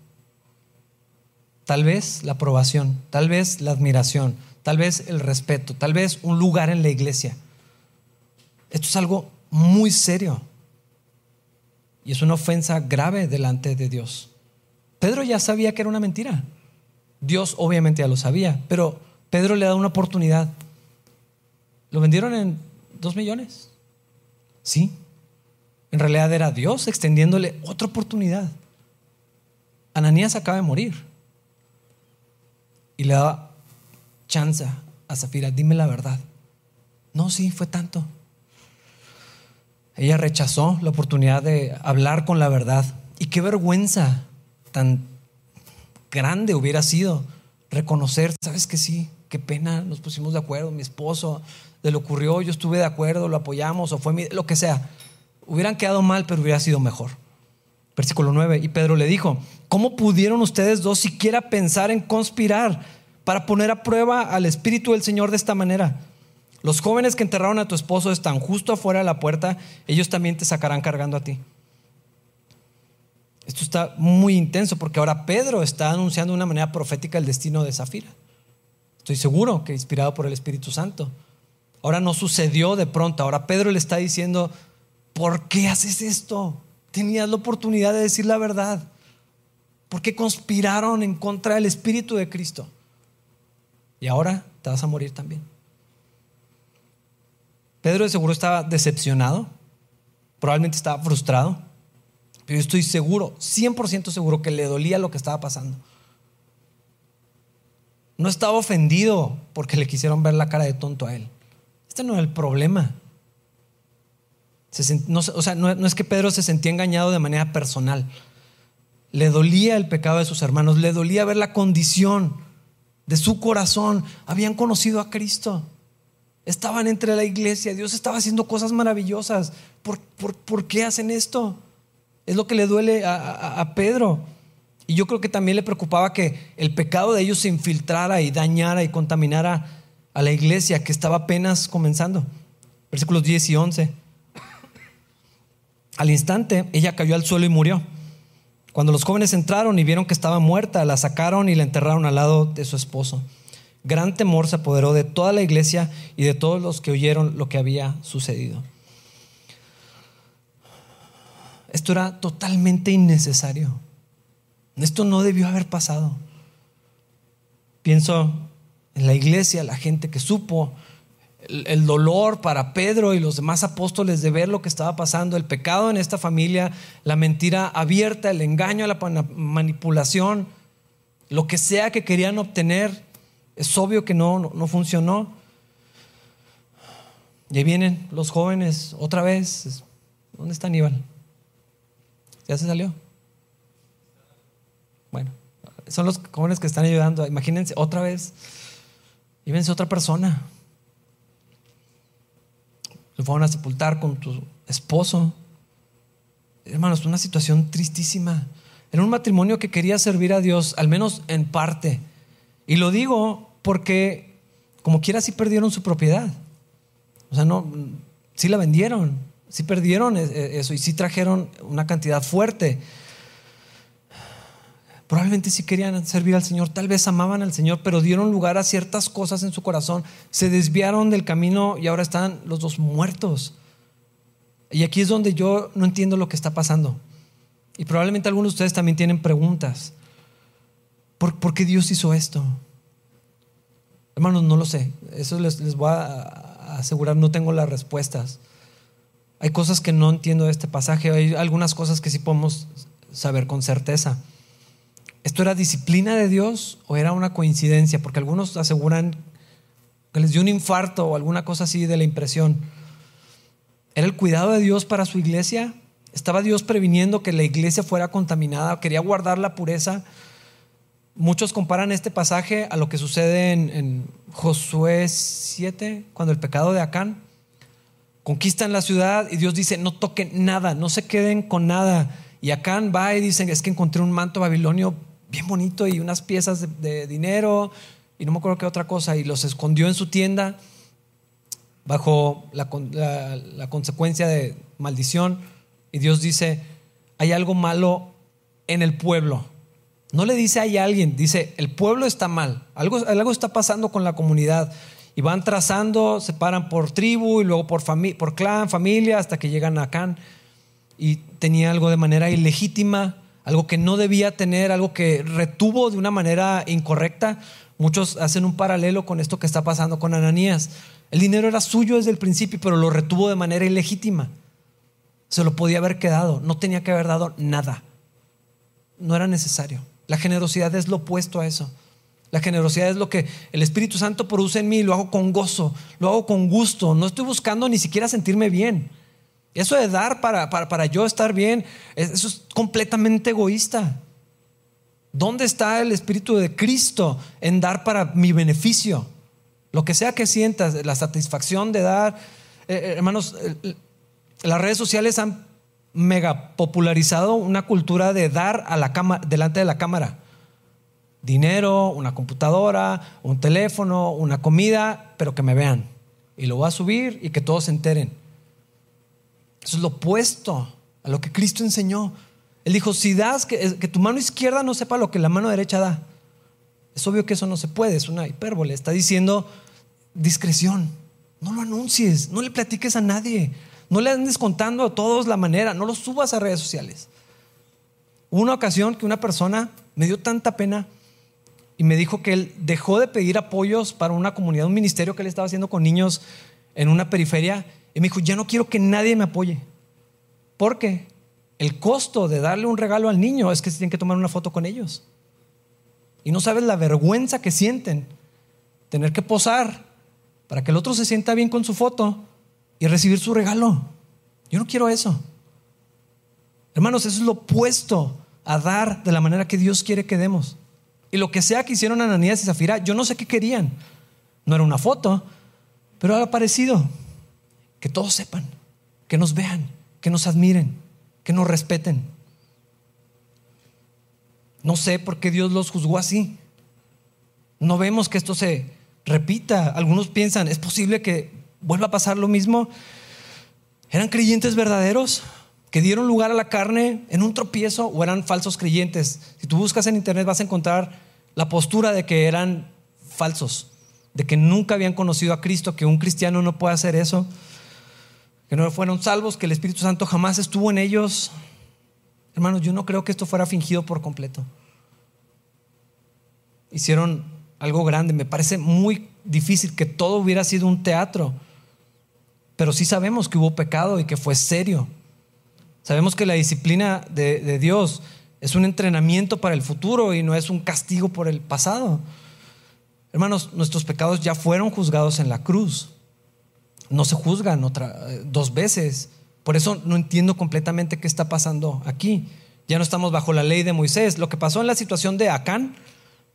[SPEAKER 1] Tal vez la aprobación, tal vez la admiración, tal vez el respeto, tal vez un lugar en la iglesia. Esto es algo muy serio. Y es una ofensa grave delante de Dios. Pedro ya sabía que era una mentira. Dios obviamente ya lo sabía, pero Pedro le da una oportunidad. ¿Lo vendieron en dos millones? Sí. En realidad era Dios extendiéndole otra oportunidad. Ananías acaba de morir. Y le da chance a Zafira, dime la verdad. No, sí, fue tanto. Ella rechazó la oportunidad de hablar con la verdad. Y qué vergüenza tan grande hubiera sido reconocer, sabes que sí, qué pena, nos pusimos de acuerdo, mi esposo, le lo ocurrió, yo estuve de acuerdo, lo apoyamos, o fue lo que sea. Hubieran quedado mal, pero hubiera sido mejor. Versículo 9, y Pedro le dijo, ¿cómo pudieron ustedes dos siquiera pensar en conspirar para poner a prueba al Espíritu del Señor de esta manera? Los jóvenes que enterraron a tu esposo están justo afuera de la puerta, ellos también te sacarán cargando a ti. Esto está muy intenso porque ahora Pedro está anunciando de una manera profética el destino de Zafira. Estoy seguro que inspirado por el Espíritu Santo. Ahora no sucedió de pronto, ahora Pedro le está diciendo, ¿por qué haces esto? Tenías la oportunidad de decir la verdad. ¿Por qué conspiraron en contra del Espíritu de Cristo? Y ahora te vas a morir también. Pedro de seguro estaba decepcionado, probablemente estaba frustrado, pero yo estoy seguro, 100% seguro que le dolía lo que estaba pasando. No estaba ofendido porque le quisieron ver la cara de tonto a él. Este no es el problema. No, o sea, no, es que Pedro se sentía engañado de manera personal. Le dolía el pecado de sus hermanos, le dolía ver la condición de su corazón. Habían conocido a Cristo. Estaban entre la iglesia. Dios estaba haciendo cosas maravillosas. ¿Por, por, qué hacen esto? Es lo que le duele a, a Pedro. Y yo creo que también le preocupaba que el pecado de ellos se infiltrara y dañara y contaminara a la iglesia que estaba apenas comenzando. Versículos 10 y 11. Al instante, ella cayó al suelo y murió. Cuando los jóvenes entraron y vieron que estaba muerta, la sacaron y la enterraron al lado de su esposo. Gran temor se apoderó de toda la iglesia y de todos los que oyeron lo que había sucedido. Esto era totalmente innecesario. Esto no debió haber pasado. Pienso en la iglesia, la gente que supo el, dolor para Pedro y los demás apóstoles de ver lo que estaba pasando, el pecado en esta familia, la mentira abierta, el engaño, la manipulación, lo que sea que querían obtener, es obvio que no, no, funcionó. Y ahí vienen los jóvenes otra vez. ¿Dónde está Aníbal? ¿Ya se salió? Bueno, son los jóvenes que están ayudando. Imagínense otra vez. Llévense otra persona. Lo fueron a sepultar con tu esposo. Hermanos, una situación tristísima. Era un matrimonio que quería servir a Dios, al menos en parte. Y lo digo porque, como quiera, sí perdieron su propiedad. O sea, no, sí la vendieron, sí perdieron e, e, eso y sí trajeron una cantidad fuerte. Probablemente sí querían servir al Señor, tal vez amaban al Señor, pero dieron lugar a ciertas cosas en su corazón, se desviaron del camino y ahora están los dos muertos. Y aquí es donde yo no entiendo lo que está pasando. Y probablemente algunos de ustedes también tienen preguntas. ¿Por, qué Dios hizo esto? Hermanos, no lo sé. Eso les, les voy a asegurar, no tengo las respuestas. Hay cosas que no entiendo de este pasaje, hay algunas cosas que sí podemos saber con certeza. ¿Esto era disciplina de Dios o era una coincidencia? Porque algunos aseguran que les dio un infarto o alguna cosa así de la impresión. ¿Era el cuidado de Dios para su iglesia? ¿Estaba Dios previniendo que la iglesia fuera contaminada? ¿Quería guardar la pureza? Muchos comparan este pasaje a lo que sucede en, Josué 7, cuando el pecado de Acán conquistan la ciudad y Dios dice, no toquen nada, no se queden con nada. Y Acán va y dicen, es que encontré un manto babilonio bien bonito y unas piezas de, dinero y no me acuerdo qué otra cosa, y los escondió en su tienda bajo la, consecuencia de maldición. Y Dios dice, hay algo malo en el pueblo. No le dice hay alguien, dice, el pueblo está mal, algo, algo está pasando con la comunidad. Y van trazando, se paran por tribu y luego por, por clan, familia, hasta que llegan a Acán. Y tenía algo de manera ilegítima algo que no debía tener, algo que retuvo de una manera incorrecta. Muchos hacen un paralelo con esto que está pasando con Ananías. El dinero era suyo desde el principio, pero lo retuvo de manera ilegítima. Se lo podía haber quedado, no tenía que haber dado nada. No era necesario. La generosidad es lo opuesto a eso. La generosidad es lo que el Espíritu Santo produce en mí, lo hago con gozo, lo hago con gusto. No estoy buscando ni siquiera sentirme bien. Eso de dar para, para, yo estar bien, eso es completamente egoísta. ¿Dónde está el Espíritu de Cristo en dar para mi beneficio? Lo que sea que sientas, la satisfacción de dar. Eh, eh, hermanos, las redes sociales han mega popularizado una cultura de dar a la cama, delante de la cámara. Dinero, una computadora, un teléfono, una comida, pero que me vean. Y lo voy a subir y que todos se enteren. Eso es lo opuesto a lo que Cristo enseñó. Él dijo, si das, que, tu mano izquierda no sepa lo que la mano derecha da. Es obvio que eso no se puede, es una hipérbole. Está diciendo discreción. No lo anuncies, no le platiques a nadie. No le andes contando a todos la manera, no lo subas a redes sociales. Hubo una ocasión que una persona me dio tanta pena y me dijo que él dejó de pedir apoyos para una comunidad, un ministerio que él estaba haciendo con niños en una periferia y me dijo, ya no quiero que nadie me apoye. Porque el costo de darle un regalo al niño es que se tienen que tomar una foto con ellos. Y no sabes la vergüenza que sienten tener que posar para que el otro se sienta bien con su foto y recibir su regalo. Yo no quiero eso. Hermanos, eso es lo opuesto a dar de la manera que Dios quiere que demos. Y lo que sea que hicieron Ananías y Zafira, yo no sé qué querían. No era una foto, pero ha parecido. Que todos sepan, que nos vean, que nos admiren, que nos respeten. No sé por qué Dios los juzgó así. No vemos que esto se repita. Algunos piensan, ¿es posible que vuelva a pasar lo mismo? ¿Eran creyentes verdaderos que dieron lugar a la carne en un tropiezo o eran falsos creyentes? Si tú buscas en internet vas a encontrar la postura de que eran falsos, de que nunca habían conocido a Cristo, que un cristiano no puede hacer eso, que no fueron salvos, que el Espíritu Santo jamás estuvo en ellos. Hermanos, yo no creo que esto fuera fingido por completo. Hicieron algo grande. Me parece muy difícil que todo hubiera sido un teatro. Pero sí sabemos que hubo pecado y que fue serio. Sabemos que la disciplina de, de Dios es un entrenamiento para el futuro y no es un castigo por el pasado. Hermanos, nuestros pecados ya fueron juzgados en la cruz. No se juzgan otra, dos veces. Por eso no entiendo completamente qué está pasando aquí. Ya no estamos bajo la ley de Moisés. Lo que pasó en la situación de Acán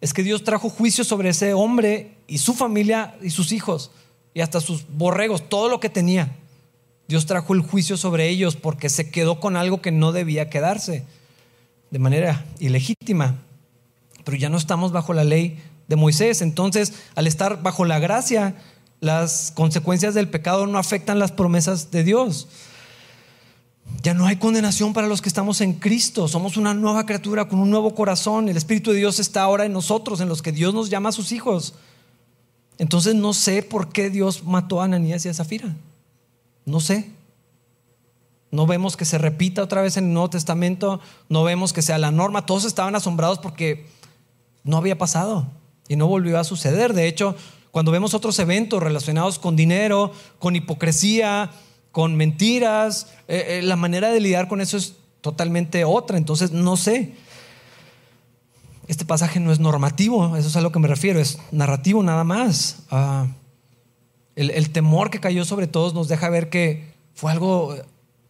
[SPEAKER 1] es que Dios trajo juicio sobre ese hombre y su familia y sus hijos y hasta sus borregos, todo lo que tenía. Dios trajo el juicio sobre ellos porque se quedó con algo que no debía quedarse de manera ilegítima. Pero ya no estamos bajo la ley de Moisés. Entonces, al estar bajo la gracia, las consecuencias del pecado no afectan las promesas de Dios. Ya no hay condenación para los que estamos en Cristo. Somos una nueva criatura con un nuevo corazón. El Espíritu de Dios está ahora en nosotros, en los que Dios nos llama a sus hijos. Entonces no sé por qué Dios mató a Ananías y a Zafira. No sé. No vemos que se repita otra vez en el Nuevo Testamento. No vemos que sea la norma. Todos estaban asombrados porque no había pasado y no volvió a suceder. De hecho, cuando vemos otros eventos relacionados con dinero, con hipocresía, con mentiras, eh, eh, la manera de lidiar con eso es totalmente otra. Entonces, no sé. Este pasaje no es normativo, eso es a lo que me refiero, es narrativo nada más. Ah, el, el, temor que cayó sobre todos nos deja ver que fue algo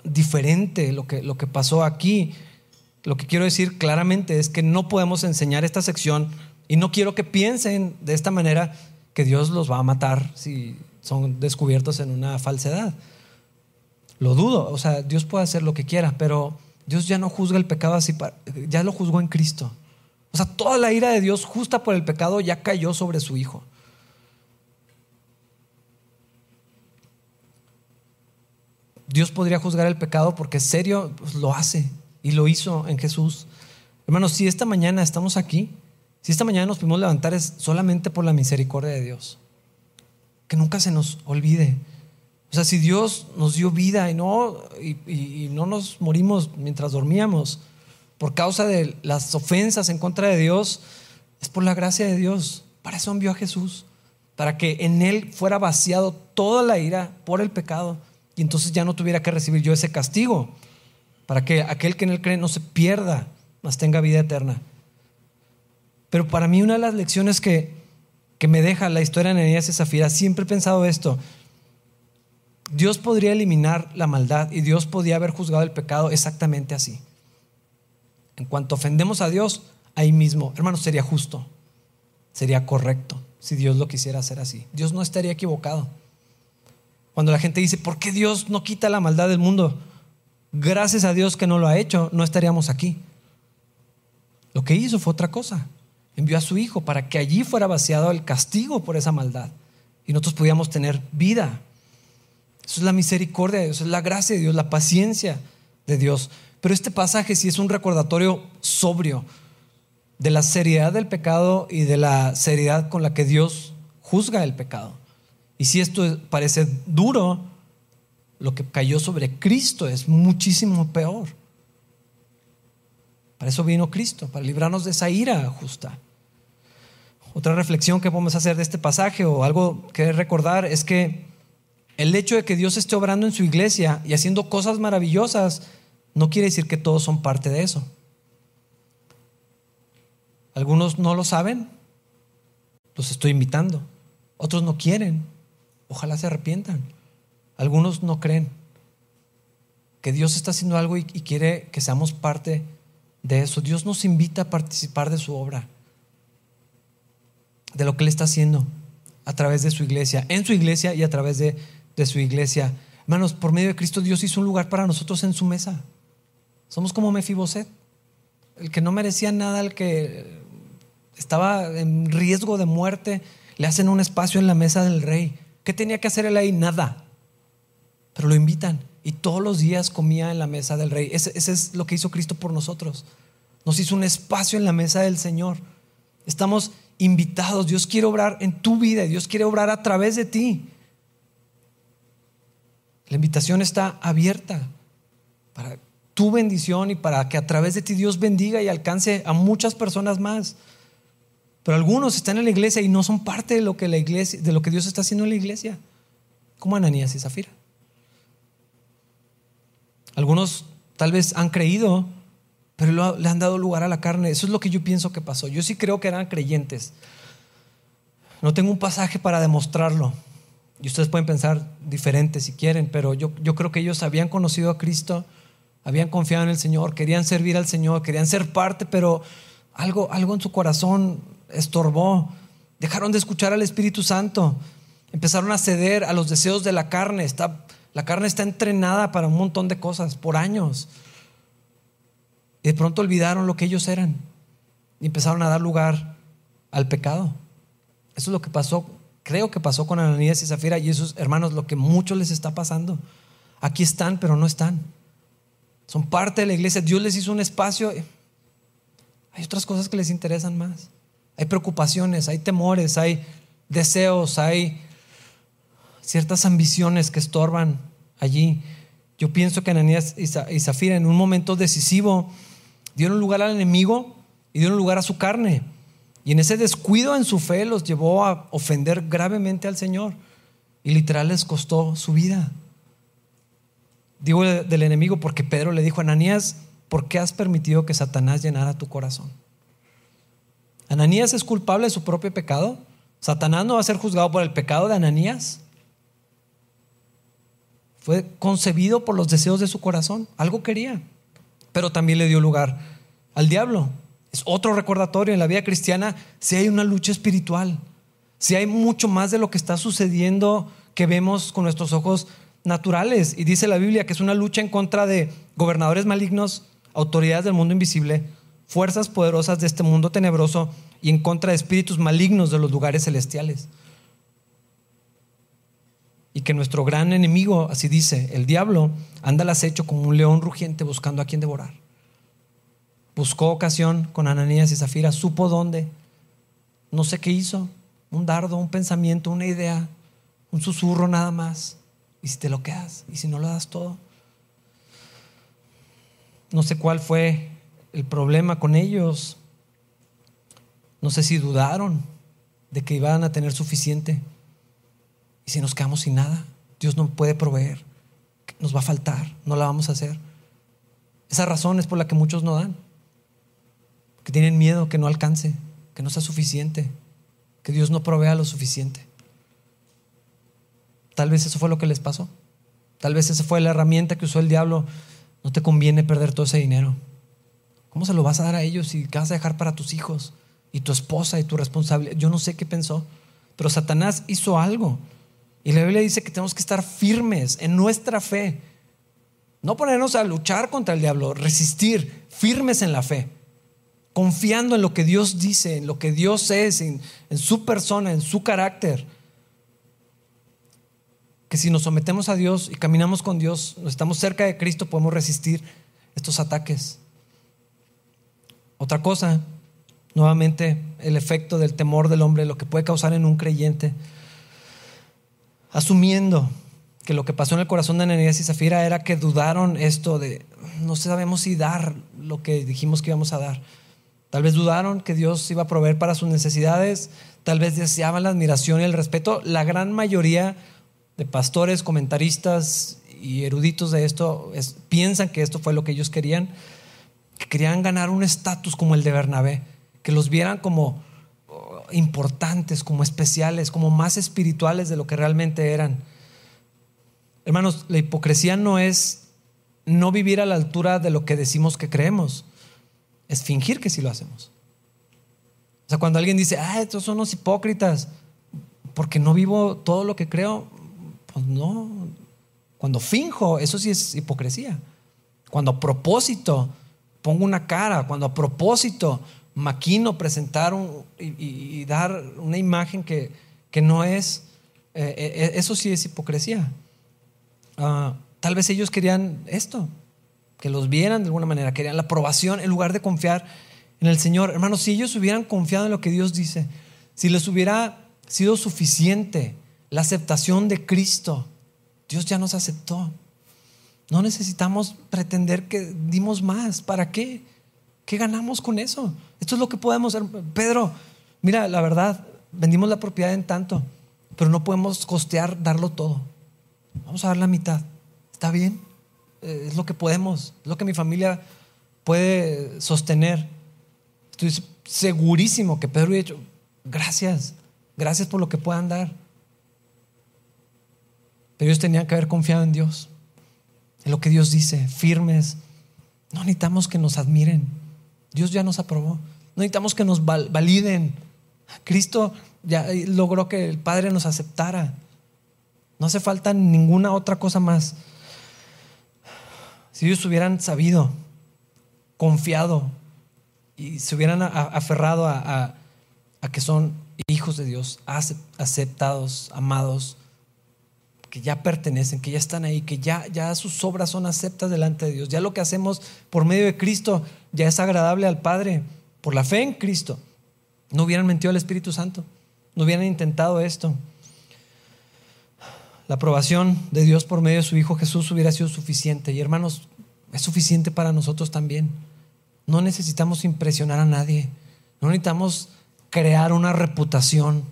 [SPEAKER 1] diferente lo que, lo que pasó aquí. Lo que quiero decir claramente es que no podemos enseñar esta sección y no quiero que piensen de esta manera que Dios los va a matar si son descubiertos en una falsedad. Lo dudo, o sea, Dios puede hacer lo que quiera, pero Dios ya no juzga el pecado así, ya lo juzgó en Cristo. O sea, toda la ira de Dios justa por el pecado ya cayó sobre su Hijo. Dios podría juzgar el pecado porque serio pues, lo hace y lo hizo en Jesús. Hermanos, si esta mañana estamos aquí, si esta mañana nos pudimos levantar es solamente por la misericordia de Dios. Que nunca se nos olvide. O sea, si Dios nos dio vida y no, y, no nos morimos mientras dormíamos por causa de las ofensas en contra de Dios, es por la gracia de Dios. Para eso envió a Jesús, para que en Él fuera vaciado toda la ira por el pecado y entonces ya no tuviera que recibir yo ese castigo, para que aquel que en Él cree no se pierda, mas tenga vida eterna. Pero para mí una de las lecciones que, que me deja la historia de Nenías y Zafira, siempre he pensado esto, Dios podría eliminar la maldad y Dios podía haber juzgado el pecado exactamente así. En cuanto ofendemos a Dios, ahí mismo, hermanos, sería justo, sería correcto si Dios lo quisiera hacer así. Dios no estaría equivocado. Cuando la gente dice, ¿por qué Dios no quita la maldad del mundo? Gracias a Dios que no lo ha hecho, no estaríamos aquí. Lo que hizo fue otra cosa. Envió a su Hijo para que allí fuera vaciado el castigo por esa maldad y nosotros pudiéramos tener vida. Eso es la misericordia de Dios, es la gracia de Dios, la paciencia de Dios. Pero este pasaje sí es un recordatorio sobrio de la seriedad del pecado y de la seriedad con la que Dios juzga el pecado. Y si esto parece duro, lo que cayó sobre Cristo es muchísimo peor. Para eso vino Cristo, para librarnos de esa ira justa. Otra reflexión que podemos hacer de este pasaje o algo que recordar es que el hecho de que Dios esté obrando en su iglesia y haciendo cosas maravillosas no quiere decir que todos son parte de eso. Algunos no lo saben, los estoy invitando. Otros no quieren, ojalá se arrepientan. Algunos no creen que Dios está haciendo algo y, quiere que seamos parte de eso. Dios nos invita a participar de su obra, de lo que Él está haciendo a través de su iglesia, en su iglesia y a través de, de su iglesia. Hermanos, por medio de Cristo Dios hizo un lugar para nosotros en su mesa. Somos como Mefiboset, el que no merecía nada, el que estaba en riesgo de muerte, le hacen un espacio en la mesa del rey. ¿Qué tenía que hacer él ahí? Nada. Pero lo invitan y todos los días comía en la mesa del rey. Ese, es lo que hizo Cristo por nosotros. Nos hizo un espacio en la mesa del Señor. Estamos invitados. Dios quiere obrar en tu vida y Dios quiere obrar a través de ti. La invitación está abierta para tu bendición y para que a través de ti Dios bendiga y alcance a muchas personas más. Pero algunos están en la iglesia y no son parte de lo que la iglesia, de lo que Dios está haciendo en la iglesia, como Ananías y Zafira. Algunos tal vez han creído, pero le han dado lugar a la carne. Eso es lo que yo pienso que pasó. Yo sí creo que eran creyentes. No tengo un pasaje para demostrarlo. Y ustedes pueden pensar diferente si quieren, pero yo, yo creo que ellos habían conocido a Cristo, habían confiado en el Señor, querían servir al Señor, querían ser parte, pero algo, algo en su corazón estorbó. Dejaron de escuchar al Espíritu Santo. Empezaron a ceder a los deseos de la carne. Está, la carne está entrenada para un montón de cosas por años. Y de pronto olvidaron lo que ellos eran. Y empezaron a dar lugar al pecado. Eso es lo que pasó, creo que pasó con Ananías y Zafira. Y esos hermanos, lo que muchos les está pasando. Aquí están, pero no están. Son parte de la iglesia. Dios les hizo un espacio. Hay otras cosas que les interesan más. Hay preocupaciones, hay temores, hay deseos, hay ciertas ambiciones que estorban allí. Yo pienso que Ananías y Zafira en un momento decisivo dieron lugar al enemigo y dieron lugar a su carne. Y en ese descuido en su fe los llevó a ofender gravemente al Señor. Y literal les costó su vida. Digo del enemigo porque Pedro le dijo a Ananías, ¿por qué has permitido que Satanás llenara tu corazón? ¿Ananías es culpable de su propio pecado? ¿Satanás no va a ser juzgado por el pecado de Ananías? Fue concebido por los deseos de su corazón, algo quería, pero también le dio lugar al diablo. Es otro recordatorio en la vida cristiana si hay una lucha espiritual, si hay mucho más de lo que está sucediendo que vemos con nuestros ojos naturales. Y dice la Biblia que es una lucha en contra de gobernadores malignos, autoridades del mundo invisible, fuerzas poderosas de este mundo tenebroso y en contra de espíritus malignos de los lugares celestiales. Y que nuestro gran enemigo, así dice, el diablo, anda al acecho como un león rugiente buscando a quien devorar. Buscó ocasión con Ananías y Zafira, supo dónde, no sé qué hizo, un dardo, un pensamiento, una idea, un susurro nada más. Y si te lo quedas, y si no lo das todo. No sé cuál fue el problema con ellos. No sé si dudaron de que iban a tener suficiente. Y si nos quedamos sin nada, Dios no puede proveer. Nos va a faltar, no la vamos a hacer. Esa razón es por la que muchos no dan. Que tienen miedo que no alcance, que no sea suficiente, que Dios no provea lo suficiente. Tal vez eso fue lo que les pasó. Tal vez esa fue la herramienta que usó el diablo. No te conviene perder todo ese dinero. ¿Cómo se lo vas a dar a ellos si vas a dejar para tus hijos y tu esposa y tu responsabilidad? Yo no sé qué pensó, pero Satanás hizo algo. Y la Biblia dice que tenemos que estar firmes en nuestra fe. No ponernos a luchar contra el diablo, resistir, firmes en la fe, confiando en lo que Dios dice, en lo que Dios es, en, en su persona, en su carácter. Que si nos sometemos a Dios y caminamos con Dios, estamos cerca de Cristo, podemos resistir estos ataques. Otra cosa, nuevamente, el efecto del temor del hombre, lo que puede causar en un creyente, asumiendo que lo que pasó en el corazón de Ananías y Zafira era que dudaron esto de no sabemos si dar lo que dijimos que íbamos a dar. Tal vez dudaron que Dios iba a proveer para sus necesidades, tal vez deseaban la admiración y el respeto. La gran mayoría de pastores, comentaristas y eruditos de esto piensan que esto fue lo que ellos querían, que querían ganar un estatus como el de Bernabé, que los vieran como importantes, como especiales, como más espirituales de lo que realmente eran. Hermanos, la hipocresía no es no vivir a la altura de lo que decimos que creemos, es fingir que sí lo hacemos. O sea, cuando alguien dice, ah, estos son los hipócritas, porque no vivo todo lo que creo, pues no. Cuando finjo, eso sí es hipocresía. Cuando a propósito pongo una cara, cuando a propósito maquino presentar y, dar una imagen que, no es, eh, eh, eso sí es hipocresía. Ah, tal vez ellos querían esto, que los vieran de alguna manera, querían la aprobación en lugar de confiar en el Señor. Hermanos, si ellos hubieran confiado en lo que Dios dice, si les hubiera sido suficiente la aceptación de Cristo, Dios ya nos aceptó. No necesitamos pretender que dimos más. ¿Para qué? ¿Qué ganamos con eso? Esto es lo que podemos hacer. Pedro, mira, la verdad, vendimos la propiedad en tanto, pero no podemos costear darlo todo. Vamos a dar la mitad. ¿Está bien? Eh, es lo que podemos, es lo que mi familia puede sostener. Estoy segurísimo que Pedro ha dicho, gracias, gracias por lo que puedan dar. Pero ellos tenían que haber confiado en Dios, en lo que Dios dice, firmes. No necesitamos que nos admiren. Dios ya nos aprobó. No necesitamos que nos validen. Cristo ya logró que el Padre nos aceptara. No hace falta ninguna otra cosa más. Si ellos hubieran sabido, confiado y se hubieran aferrado a, que son hijos de Dios, aceptados, amados, que ya pertenecen, que ya están ahí, que ya, ya sus obras son aceptas delante de Dios. Ya lo que hacemos por medio de Cristo ya es agradable al Padre, por la fe en Cristo. No hubieran mentido al Espíritu Santo, no hubieran intentado esto la aprobación de Dios por medio de su Hijo Jesús hubiera sido suficiente. Y hermanos, es suficiente para nosotros también. No necesitamos impresionar a nadie. No necesitamos crear una reputación.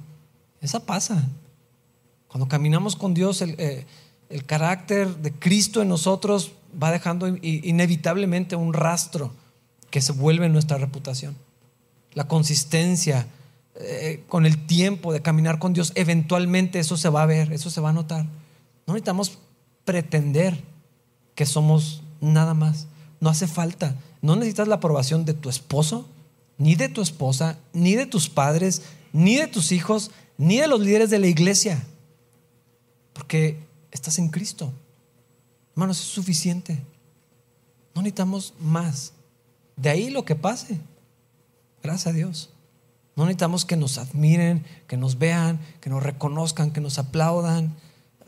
[SPEAKER 1] Esa pasa. Cuando caminamos con Dios, el, eh, carácter de Cristo en nosotros va dejando inevitablemente un rastro que se vuelve nuestra reputación. La consistencia, eh, con el tiempo de caminar con Dios, eventualmente eso se va a ver, eso se va a notar. No necesitamos pretender que somos nada más. No hace falta. No necesitas la aprobación de tu esposo, ni de tu esposa, ni de tus padres, ni de tus hijos, ni de los líderes de la iglesia. Porque estás en Cristo. Hermanos, es suficiente. No necesitamos más. De ahí lo que pase. Gracias a Dios. No necesitamos que nos admiren, que nos vean, que nos reconozcan, que nos aplaudan.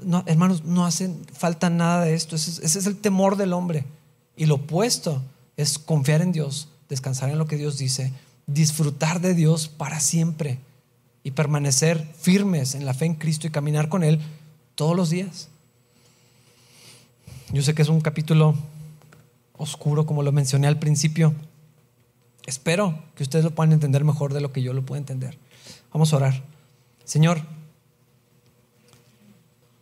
[SPEAKER 1] No, hermanos, no hacen falta nada de esto. Ese, es el temor del hombre. Y lo opuesto es confiar en Dios, descansar en lo que Dios dice, disfrutar de Dios para siempre y permanecer firmes en la fe en Cristo y caminar con Él todos los días. Yo sé que es un capítulo oscuro, como lo mencioné al principio. Espero que ustedes lo puedan entender mejor de lo que yo lo puedo entender. Vamos a orar. Señor,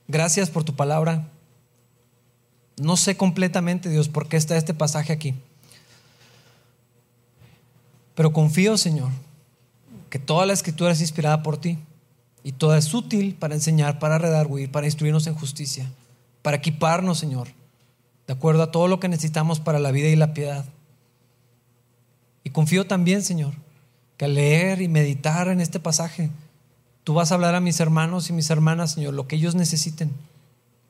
[SPEAKER 1] gracias por tu palabra. No sé completamente, Dios, por qué está este pasaje aquí. Pero confío, Señor, que toda la escritura es inspirada por ti y toda es útil para enseñar, para redarguir, para instruirnos en justicia, para equiparnos, Señor, de acuerdo a todo lo que necesitamos para la vida y la piedad. Y confío también, Señor, que al leer y meditar en este pasaje, tú vas a hablar a mis hermanos y mis hermanas, Señor, lo que ellos necesiten,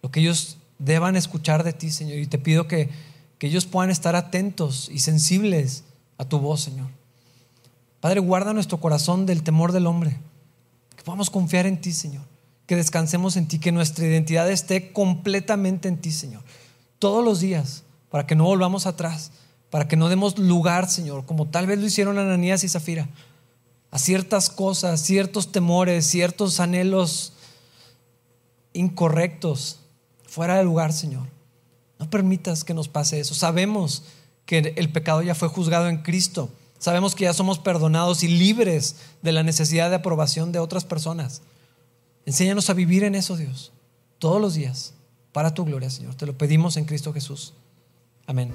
[SPEAKER 1] lo que ellos deban escuchar de ti, Señor. Y te pido que, que ellos puedan estar atentos y sensibles a tu voz, Señor. Padre, guarda nuestro corazón del temor del hombre, podamos confiar en ti, Señor, que descansemos en ti, que nuestra identidad esté completamente en ti, Señor, todos los días, para que no volvamos atrás para que no demos lugar, Señor, como tal vez lo hicieron Ananías y Zafira, a ciertas cosas, ciertos temores, ciertos anhelos incorrectos fuera de lugar, Señor. No permitas que nos pase eso. Sabemos que el pecado ya fue juzgado en Cristo. Sabemos que ya somos perdonados y libres de la necesidad de aprobación de otras personas. Enséñanos a vivir en eso, Dios, todos los días, para tu gloria, Señor. Te lo pedimos en Cristo Jesús. Amén.